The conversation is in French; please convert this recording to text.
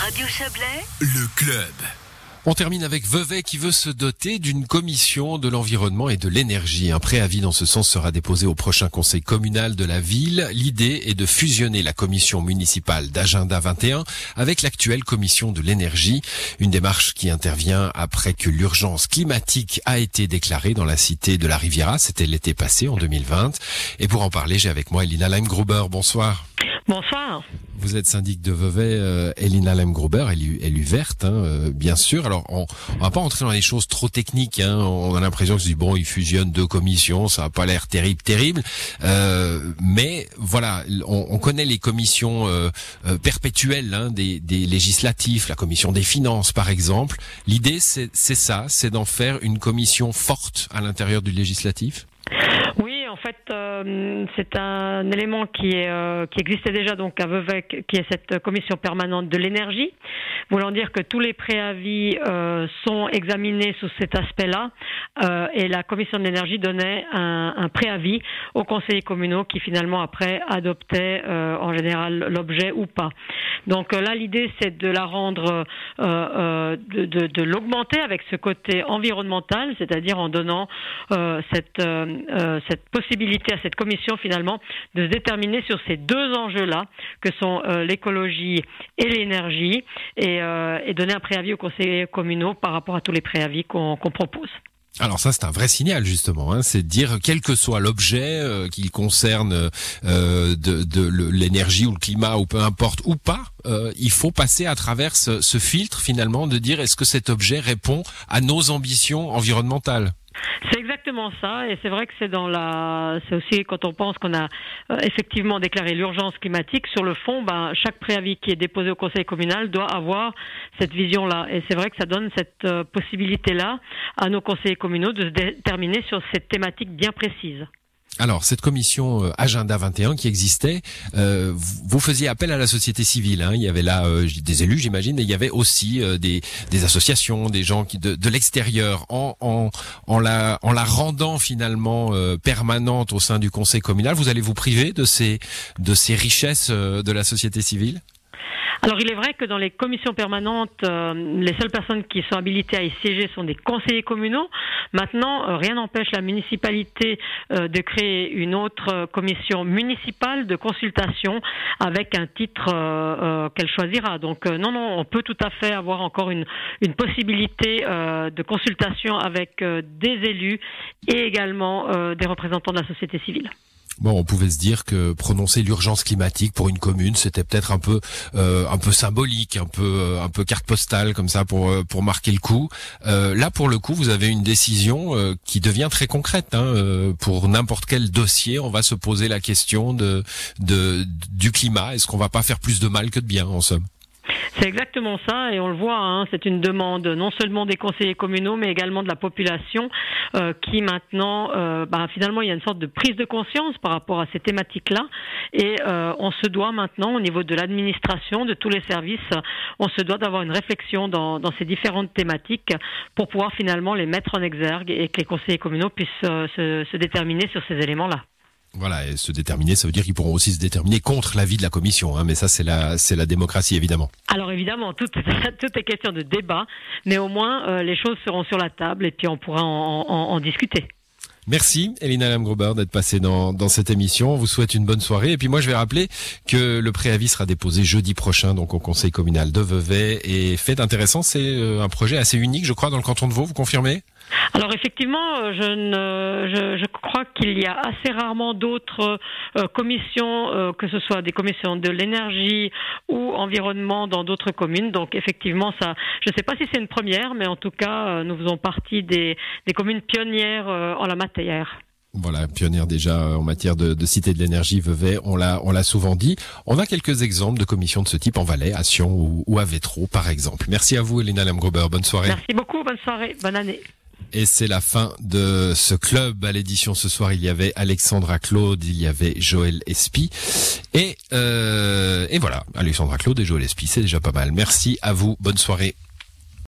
Radio Chablais, Le club. On termine avec Vevey qui veut se doter d'une commission de l'environnement et de l'énergie. Un préavis dans ce sens sera déposé au prochain conseil communal de la ville. L'idée est de fusionner la commission municipale d'Agenda 21 avec l'actuelle commission de l'énergie. Une démarche qui intervient après que l'urgence climatique a été déclarée dans la cité de la Riviera. C'était l'été passé en 2020. Et pour en parler, j'ai avec moi Elina Lemgruber. Bonsoir. Bonsoir. Vous êtes syndic de Vevey, euh, Elina Lemgruber, élue, élue verte, hein, euh, bien sûr. Alors, on, on va pas rentrer dans les choses trop techniques. Hein. On a l'impression que bon, ils fusionnent deux commissions, ça a pas l'air terrible, terrible. Euh, mais voilà, on, on, connaît les commissions euh, euh, perpétuelles hein, des, des, législatifs, la commission des finances, par exemple. L'idée, c'est ça, c'est d'en faire une commission forte à l'intérieur du législatif? En fait, euh, c'est un élément euh, qui existait déjà donc à Vevey, qui est cette commission permanente de l'énergie, voulant dire que tous les préavis euh, sont examinés sous cet aspect-là, et la commission de l'énergie donnait un, préavis aux conseillers communaux qui finalement après adoptaient en général l'objet ou pas. Donc là, l'idée c'est de la rendre, de l'augmenter avec ce côté environnemental, c'est-à-dire en donnant cette, cette possibilité à cette commission finalement de se déterminer sur ces deux enjeux-là, que sont euh, l'écologie et l'énergie, et, euh, et, donner un préavis aux conseillers communaux par rapport à tous les préavis qu'on propose. Alors ça c'est un vrai signal justement, hein, c'est de dire quel que soit l'objet, euh, qu'il concerne euh, de, de l'énergie ou le climat ou peu importe ou pas, euh, il faut passer à travers ce, ce filtre finalement de dire est-ce que cet objet répond à nos ambitions environnementales? C'est exactement ça, et c'est vrai que c'est dans la, c'est aussi quand on pense qu'on a euh, effectivement déclaré l'urgence climatique. Sur le fond, ben, chaque préavis qui est déposé au Conseil communal doit avoir cette vision-là, et c'est vrai que ça donne cette euh, possibilité-là à nos conseillers communaux de se déterminer sur cette thématique bien précise. Alors, cette commission euh, Agenda 21 qui existait, euh, vous faisiez appel à la société civile. Hein. Il y avait là euh, des élus, j'imagine, mais il y avait aussi des, des, associations, des gens qui de, de l'extérieur, en, en, en, la, en la rendant finalement permanente au sein du conseil communal. Vous allez vous priver de ces, de ces richesses de la société civile? Alors il est vrai que dans les commissions permanentes, euh, les seules personnes qui sont habilitées à y siéger sont des conseillers communaux. Maintenant, euh, rien n'empêche la municipalité euh, de créer une autre commission municipale de consultation avec un titre qu'elle choisira. Donc non, non, on peut tout à fait avoir encore une, une possibilité de consultation avec des élus et également des représentants de la société civile. Bon, on pouvait se dire que prononcer l'urgence climatique pour une commune, c'était peut-être un peu euh, un peu symbolique, un peu euh, un peu carte postale comme ça pour euh, pour marquer le coup. là, pour le coup, vous avez une décision qui devient très concrète. Hein, pour n'importe quel dossier, on va se poser la question de, de du climat. Est-ce qu'on va pas faire plus de mal que de bien, en somme? C'est exactement ça, et on le voit, hein, c'est une demande non seulement des conseillers communaux, mais également de la population, euh, qui maintenant, euh, bah, finalement, il y a une sorte de prise de conscience par rapport à ces thématiques-là, et euh, on se doit maintenant, au niveau de l'administration, de tous les services, on se doit d'avoir une réflexion dans, ces différentes thématiques pour pouvoir finalement les mettre en exergue et que les conseillers communaux puissent se, se déterminer sur ces éléments-là. Voilà, et se déterminer, ça veut dire qu'ils pourront aussi se déterminer contre l'avis de la commission, hein, mais ça c'est la c'est la démocratie évidemment. Alors évidemment, tout, tout est question de débat, mais au moins euh, les choses seront sur la table et puis on pourra en, en, en discuter. Merci Elina Lamgruber d'être passée dans, dans cette émission. On vous souhaite une bonne soirée. Et puis moi, je vais rappeler que le préavis sera déposé jeudi prochain, donc au conseil communal de Vevey. Et fait intéressant, c'est euh, un projet assez unique, je crois, dans le canton de Vaud. Vous confirmez? Alors effectivement, euh, je, ne, je, je crois qu'il y a assez rarement d'autres euh, commissions, euh, que ce soit des commissions de l'énergie ou environnement dans d'autres communes. Donc effectivement, ça, je ne sais pas si c'est une première, mais en tout cas, nous faisons partie des, des communes pionnières en la matière. Voilà, pionnière déjà en matière de, de cité de l'énergie, Vevey, on l'a, on l'a souvent dit. On a quelques exemples de commissions de ce type en Valais, à Sion ou, ou à Vétro, par exemple. Merci à vous, Elena Lemgruber. Bonne soirée. Merci beaucoup. Bonne soirée. Bonne année. Et c'est la fin de ce club à l'édition ce soir. Il y avait Alexandra Claude, il y avait Joël Espy. Et, euh, et voilà, Alexandra Claude et Joël Espy, c'est déjà pas mal. Merci à vous, bonne soirée.